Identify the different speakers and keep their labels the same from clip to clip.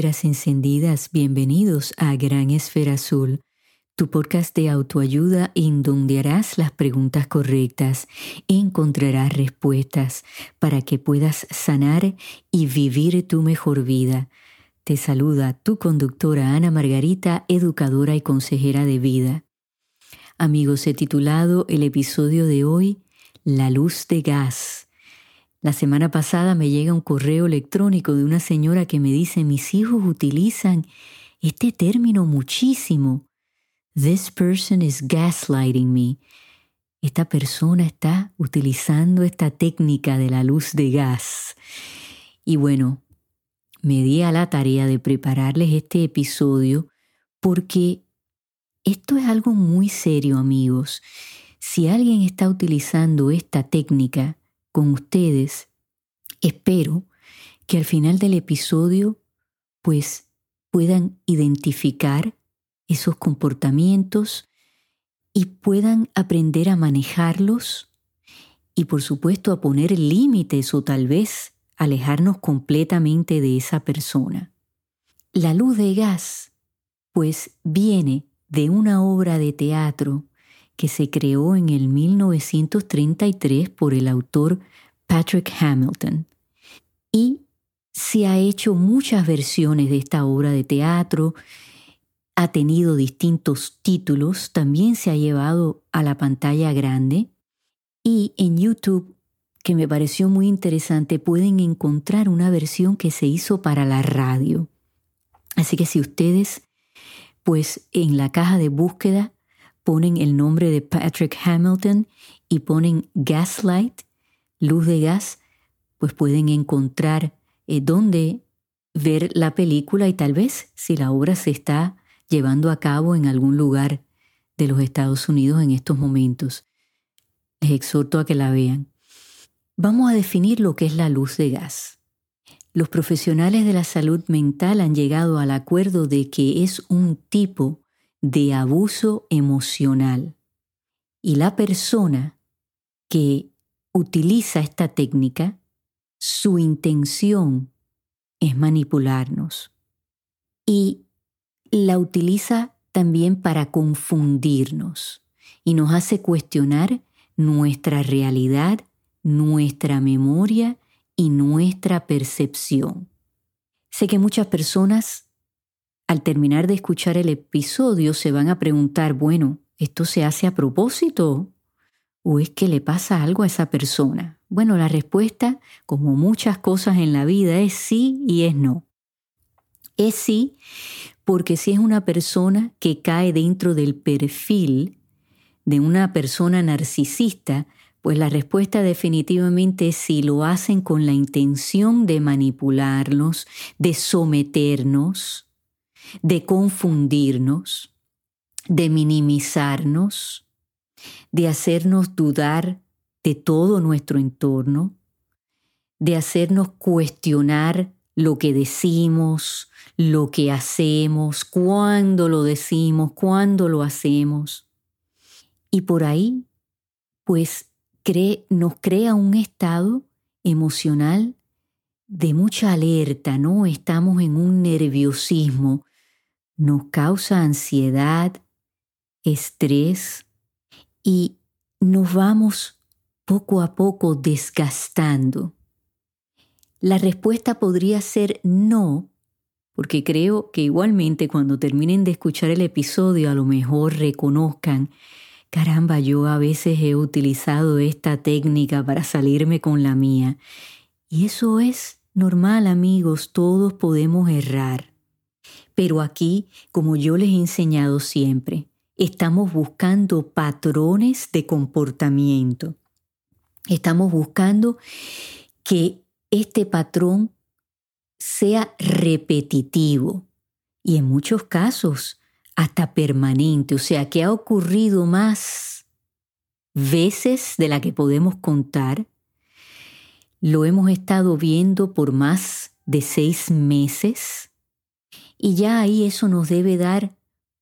Speaker 1: Esferas encendidas, bienvenidos a Gran Esfera Azul, tu podcast de autoayuda en donde harás las preguntas correctas e encontrarás respuestas para que puedas sanar y vivir tu mejor vida. Te saluda tu conductora Ana Margarita, educadora y consejera de vida. Amigos, he titulado el episodio de hoy La luz de gas la semana pasada me llega un correo electrónico de una señora que me dice, mis hijos utilizan este término muchísimo. This person is gaslighting me. Esta persona está utilizando esta técnica de la luz de gas. Y bueno, me di a la tarea de prepararles este episodio porque esto es algo muy serio, amigos. Si alguien está utilizando esta técnica, con ustedes, espero que al final del episodio pues puedan identificar esos comportamientos y puedan aprender a manejarlos y por supuesto a poner límites o tal vez alejarnos completamente de esa persona. La luz de gas pues viene de una obra de teatro que se creó en el 1933 por el autor Patrick Hamilton. Y se ha hecho muchas versiones de esta obra de teatro, ha tenido distintos títulos, también se ha llevado a la pantalla grande y en YouTube, que me pareció muy interesante, pueden encontrar una versión que se hizo para la radio. Así que si ustedes, pues en la caja de búsqueda ponen el nombre de Patrick Hamilton y ponen Gaslight, luz de gas, pues pueden encontrar eh, dónde ver la película y tal vez si la obra se está llevando a cabo en algún lugar de los Estados Unidos en estos momentos. Les exhorto a que la vean. Vamos a definir lo que es la luz de gas. Los profesionales de la salud mental han llegado al acuerdo de que es un tipo de abuso emocional. Y la persona que utiliza esta técnica, su intención es manipularnos. Y la utiliza también para confundirnos y nos hace cuestionar nuestra realidad, nuestra memoria y nuestra percepción. Sé que muchas personas al terminar de escuchar el episodio se van a preguntar, bueno, ¿esto se hace a propósito? ¿O es que le pasa algo a esa persona? Bueno, la respuesta, como muchas cosas en la vida, es sí y es no. Es sí, porque si es una persona que cae dentro del perfil de una persona narcisista, pues la respuesta definitivamente es sí, lo hacen con la intención de manipularnos, de someternos, de confundirnos, de minimizarnos, de hacernos dudar de todo nuestro entorno, de hacernos cuestionar lo que decimos, lo que hacemos, cuándo lo decimos, cuándo lo hacemos. Y por ahí, pues, nos crea un estado emocional de mucha alerta, ¿no? Estamos en un nerviosismo, nos causa ansiedad, estrés y nos vamos poco a poco desgastando. La respuesta podría ser no, porque creo que igualmente cuando terminen de escuchar el episodio a lo mejor reconozcan, caramba, yo a veces he utilizado esta técnica para salirme con la mía. Y eso es normal amigos, todos podemos errar. Pero aquí, como yo les he enseñado siempre, estamos buscando patrones de comportamiento. Estamos buscando que este patrón sea repetitivo y en muchos casos hasta permanente, o sea, que ha ocurrido más veces de la que podemos contar. Lo hemos estado viendo por más de seis meses y ya ahí eso nos debe dar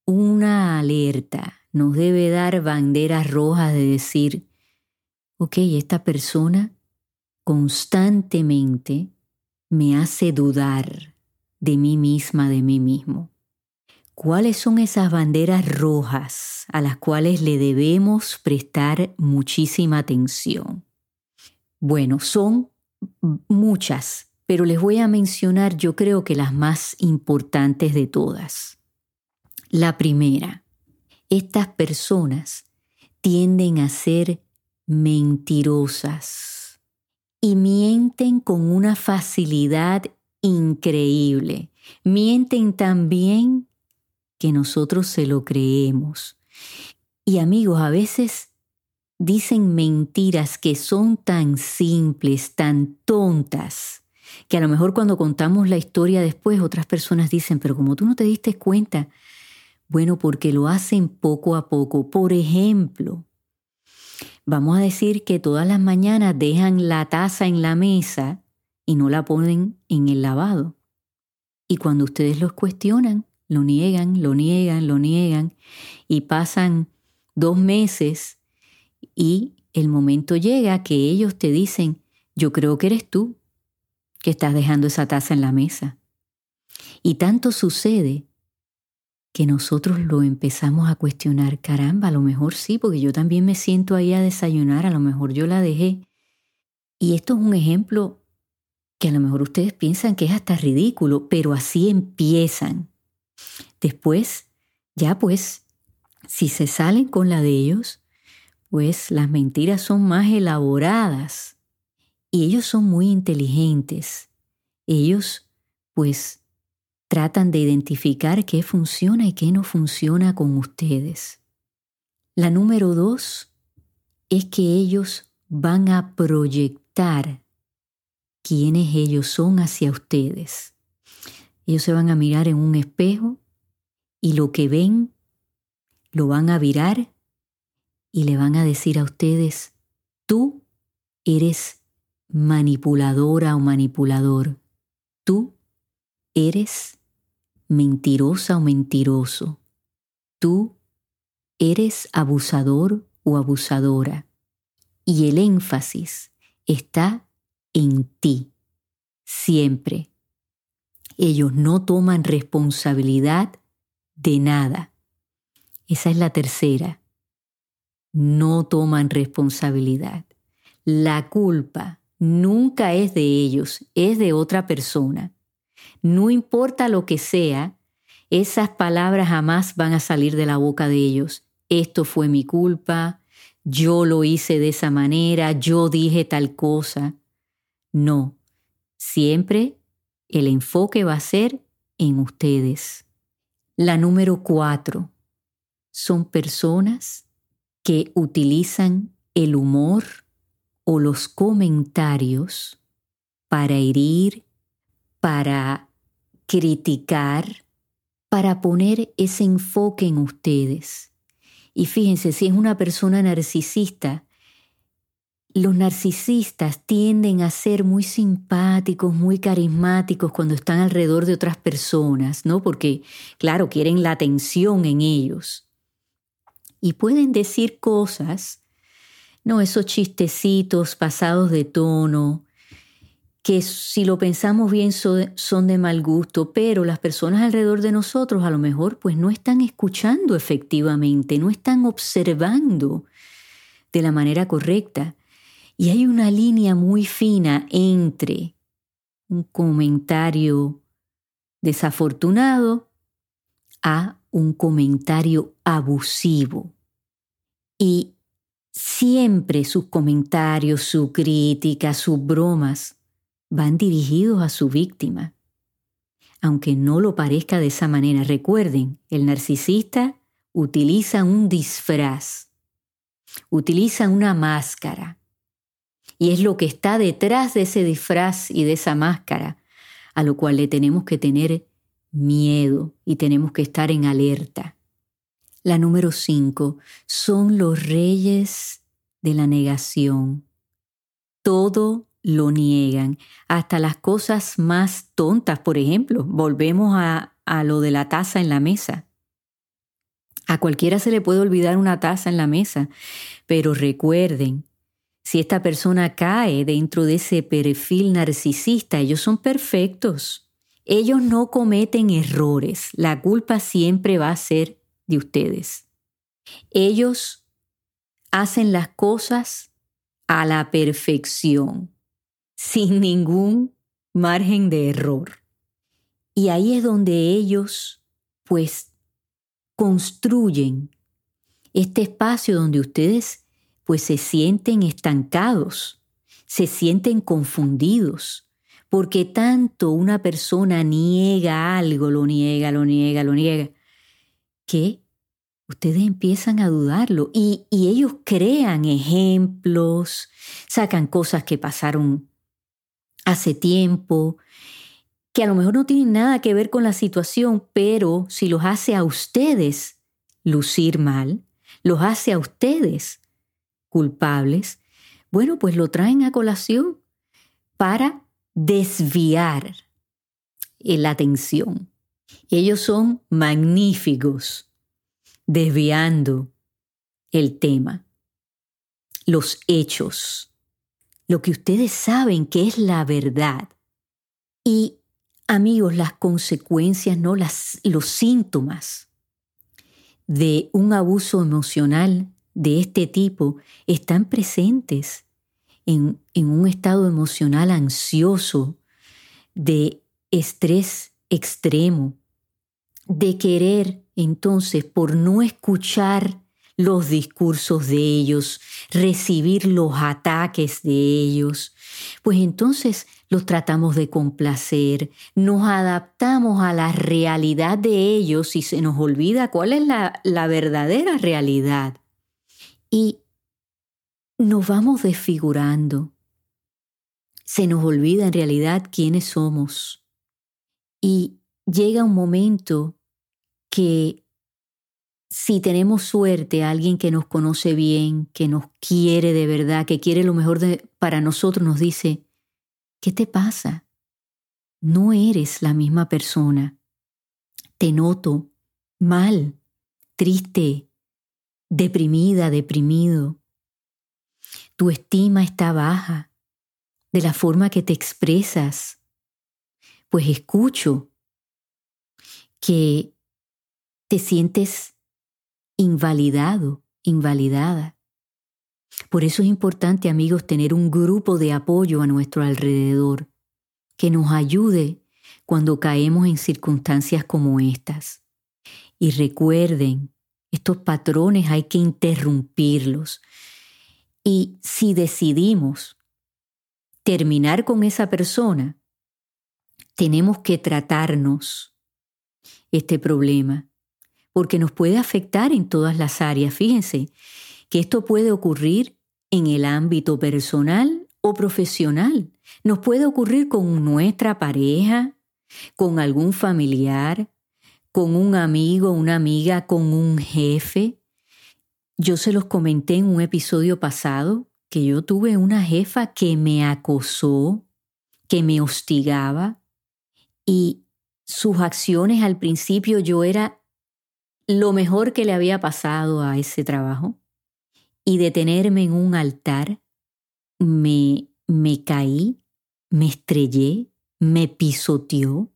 Speaker 1: una alerta, nos debe dar banderas rojas de decir, ok, esta persona constantemente me hace dudar de mí misma, de mí mismo. ¿Cuáles son esas banderas rojas a las cuales le debemos prestar muchísima atención? Bueno, son muchas, pero les voy a mencionar yo creo que las más importantes de todas. La primera, estas personas tienden a ser mentirosas y mienten con una facilidad increíble. Mienten también que nosotros se lo creemos. Y amigos, a veces dicen mentiras que son tan simples, tan tontas, que a lo mejor cuando contamos la historia después otras personas dicen, pero como tú no te diste cuenta, bueno, porque lo hacen poco a poco. Por ejemplo, vamos a decir que todas las mañanas dejan la taza en la mesa y no la ponen en el lavado. Y cuando ustedes los cuestionan, lo niegan, lo niegan, lo niegan, y pasan dos meses y el momento llega que ellos te dicen, yo creo que eres tú que estás dejando esa taza en la mesa. Y tanto sucede que nosotros lo empezamos a cuestionar, caramba, a lo mejor sí, porque yo también me siento ahí a desayunar, a lo mejor yo la dejé. Y esto es un ejemplo que a lo mejor ustedes piensan que es hasta ridículo, pero así empiezan. Después, ya pues, si se salen con la de ellos, pues las mentiras son más elaboradas y ellos son muy inteligentes. Ellos, pues, tratan de identificar qué funciona y qué no funciona con ustedes. La número dos es que ellos van a proyectar quiénes ellos son hacia ustedes. Ellos se van a mirar en un espejo y lo que ven lo van a virar y le van a decir a ustedes, tú eres manipuladora o manipulador, tú eres mentirosa o mentiroso. Tú eres abusador o abusadora. Y el énfasis está en ti, siempre. Ellos no toman responsabilidad de nada. Esa es la tercera. No toman responsabilidad. La culpa nunca es de ellos, es de otra persona. No importa lo que sea, esas palabras jamás van a salir de la boca de ellos. Esto fue mi culpa, yo lo hice de esa manera, yo dije tal cosa. No, siempre el enfoque va a ser en ustedes. La número cuatro son personas que utilizan el humor o los comentarios para herir, para criticar, para poner ese enfoque en ustedes. Y fíjense, si es una persona narcisista, los narcisistas tienden a ser muy simpáticos, muy carismáticos cuando están alrededor de otras personas, ¿no? Porque, claro, quieren la atención en ellos. Y pueden decir cosas, no, esos chistecitos pasados de tono, que si lo pensamos bien son de mal gusto, pero las personas alrededor de nosotros a lo mejor pues no están escuchando efectivamente, no están observando de la manera correcta. Y hay una línea muy fina entre un comentario desafortunado a un comentario abusivo. Y siempre sus comentarios, su crítica, sus bromas van dirigidos a su víctima. Aunque no lo parezca de esa manera, recuerden, el narcisista utiliza un disfraz, utiliza una máscara. Y es lo que está detrás de ese disfraz y de esa máscara, a lo cual le tenemos que tener miedo y tenemos que estar en alerta. La número cinco son los reyes de la negación. Todo lo niegan, hasta las cosas más tontas, por ejemplo, volvemos a, a lo de la taza en la mesa. A cualquiera se le puede olvidar una taza en la mesa, pero recuerden, si esta persona cae dentro de ese perfil narcisista, ellos son perfectos. Ellos no cometen errores. La culpa siempre va a ser de ustedes. Ellos hacen las cosas a la perfección, sin ningún margen de error. Y ahí es donde ellos, pues, construyen este espacio donde ustedes, pues, se sienten estancados, se sienten confundidos, porque tanto una persona niega algo, lo niega, lo niega, lo niega, que ustedes empiezan a dudarlo y, ellos crean ejemplos, sacan cosas que pasaron hace tiempo, que a lo mejor no tienen nada que ver con la situación, pero si los hace a ustedes lucir mal, los hace a ustedes culpables, bueno, pues lo traen a colación para desviar la atención. Ellos son magníficos desviando el tema, los hechos, lo que ustedes saben que es la verdad. Y amigos, las consecuencias, no las, los síntomas de un abuso emocional de este tipo están presentes en, en un estado emocional ansioso, de estrés extremo, de querer entonces por no escuchar los discursos de ellos, recibir los ataques de ellos, pues entonces los tratamos de complacer, nos adaptamos a la realidad de ellos y se nos olvida cuál es la, la verdadera realidad. Y nos vamos desfigurando. Se nos olvida en realidad quiénes somos. Y llega un momento que si tenemos suerte, alguien que nos conoce bien, que nos quiere de verdad, que quiere lo mejor para nosotros, nos dice, ¿qué te pasa? No eres la misma persona. Te noto mal, triste, deprimida, deprimido. Tu estima está baja de la forma que te expresas. Pues escucho que te sientes invalidado, invalidada. Por eso es importante, amigos, tener un grupo de apoyo a nuestro alrededor que nos ayude cuando caemos en circunstancias como estas. Y recuerden, estos patrones hay que interrumpirlos. Y si decidimos terminar con esa persona, tenemos que tratarnos este problema porque nos puede afectar en todas las áreas. Fíjense que esto puede ocurrir en el ámbito personal o profesional. Nos puede ocurrir con nuestra pareja, con algún familiar, con un amigo, una amiga, con un jefe. Yo se los comenté en un episodio pasado que yo tuve una jefa que me acosó, que me hostigaba y sus acciones al principio yo era lo mejor que le había pasado a ese trabajo y detenerme en un altar, me, me caí, me estrellé, me pisoteó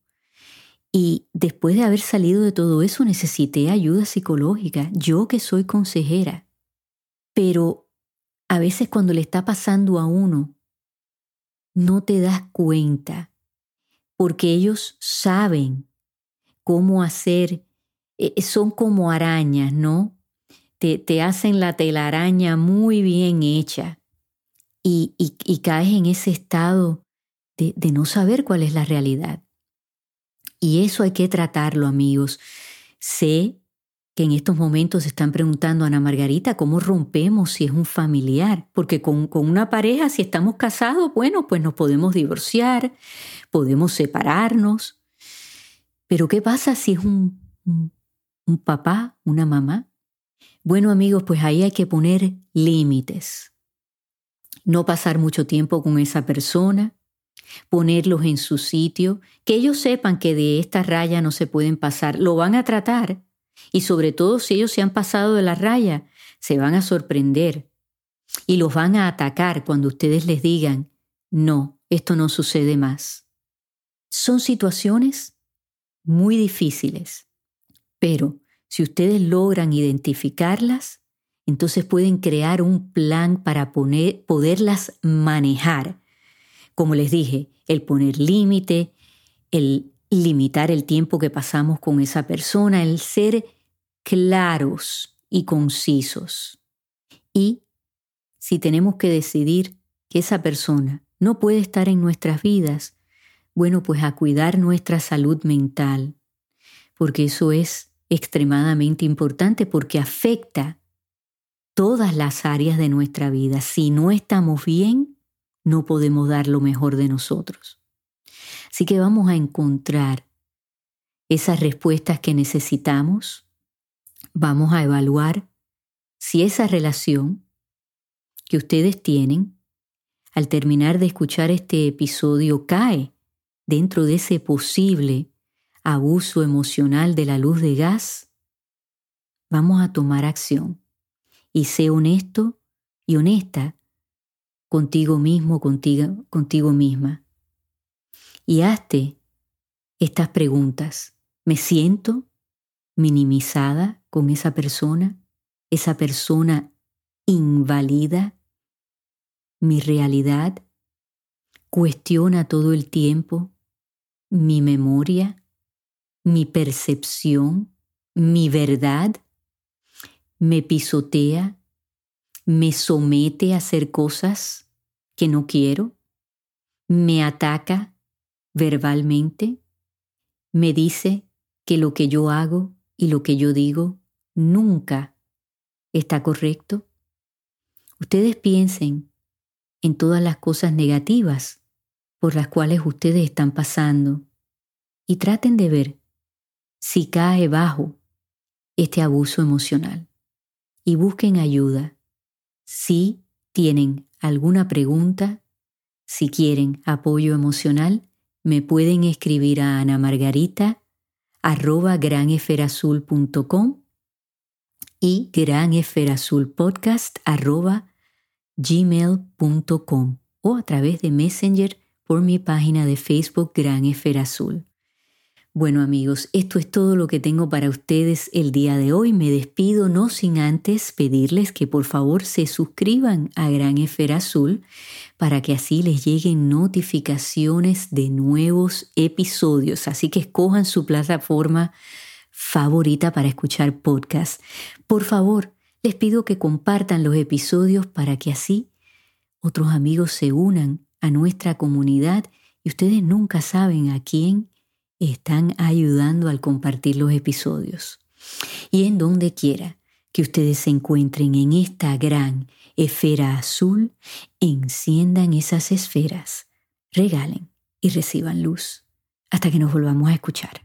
Speaker 1: y después de haber salido de todo eso necesité ayuda psicológica, yo que soy consejera. Pero a veces cuando le está pasando a uno, no te das cuenta, porque ellos saben cómo hacer eh, son como arañas, ¿no? Te, hacen la telaraña muy bien hecha y, caes en ese estado de, de no saber cuál es la realidad. Y eso hay que tratarlo, amigos. Sé que en estos momentos se están preguntando, Ana Margarita, ¿cómo rompemos si es un familiar? Porque con, con, una pareja, si estamos casados, bueno, pues nos podemos divorciar, podemos separarnos. Pero ¿qué pasa si es un papá, una mamá. Bueno amigos, pues ahí hay que poner límites. No pasar mucho tiempo con esa persona, ponerlos en su sitio, que ellos sepan que de esta raya no se pueden pasar, lo van a tratar y sobre todo si ellos se han pasado de la raya, se van a sorprender y los van a atacar cuando ustedes les digan, no, esto no sucede más. Son situaciones muy difíciles, pero si ustedes logran identificarlas, entonces pueden crear un plan para poner, poderlas manejar. Como les dije, el poner límite, el limitar el tiempo que pasamos con esa persona, el ser claros y concisos. Y si tenemos que decidir que esa persona no puede estar en nuestras vidas, bueno, pues a cuidar nuestra salud mental, porque eso es extremadamente importante porque afecta todas las áreas de nuestra vida. Si no estamos bien, no podemos dar lo mejor de nosotros. Así que vamos a encontrar esas respuestas que necesitamos. Vamos a evaluar si esa relación que ustedes tienen al terminar de escuchar este episodio cae dentro de ese posible abuso emocional de la luz de gas, vamos a tomar acción y sé honesto y honesta contigo mismo, contigo, contigo misma. Y hazte estas preguntas. ¿Me siento minimizada con esa persona? ¿Esa persona invalida mi realidad? ¿Cuestiona todo el tiempo mi memoria, mi percepción, mi verdad? me pisotea, me somete a hacer cosas que no quiero, me ataca verbalmente, me dice que lo que yo hago y lo que yo digo nunca está correcto. Ustedes piensen en todas las cosas negativas por las cuales ustedes están pasando y traten de ver si cae bajo este abuso emocional y busquen ayuda. Si tienen alguna pregunta, si quieren apoyo emocional, me pueden escribir a Ana Margarita arroba granesferazul.com y granesferazulpodcast arroba gmail.com o a través de Messenger por mi página de Facebook Gran Azul. Bueno amigos, esto es todo lo que tengo para ustedes el día de hoy. Me despido no sin antes pedirles que por favor se suscriban a Gran Esfera Azul para que así les lleguen notificaciones de nuevos episodios. Así que escojan su plataforma favorita para escuchar podcast. Por favor, les pido que compartan los episodios para que así otros amigos se unan a nuestra comunidad y ustedes nunca saben a quién están ayudando al compartir los episodios. Y en donde quiera que ustedes se encuentren en esta gran esfera azul, enciendan esas esferas, regalen y reciban luz. Hasta que nos volvamos a escuchar.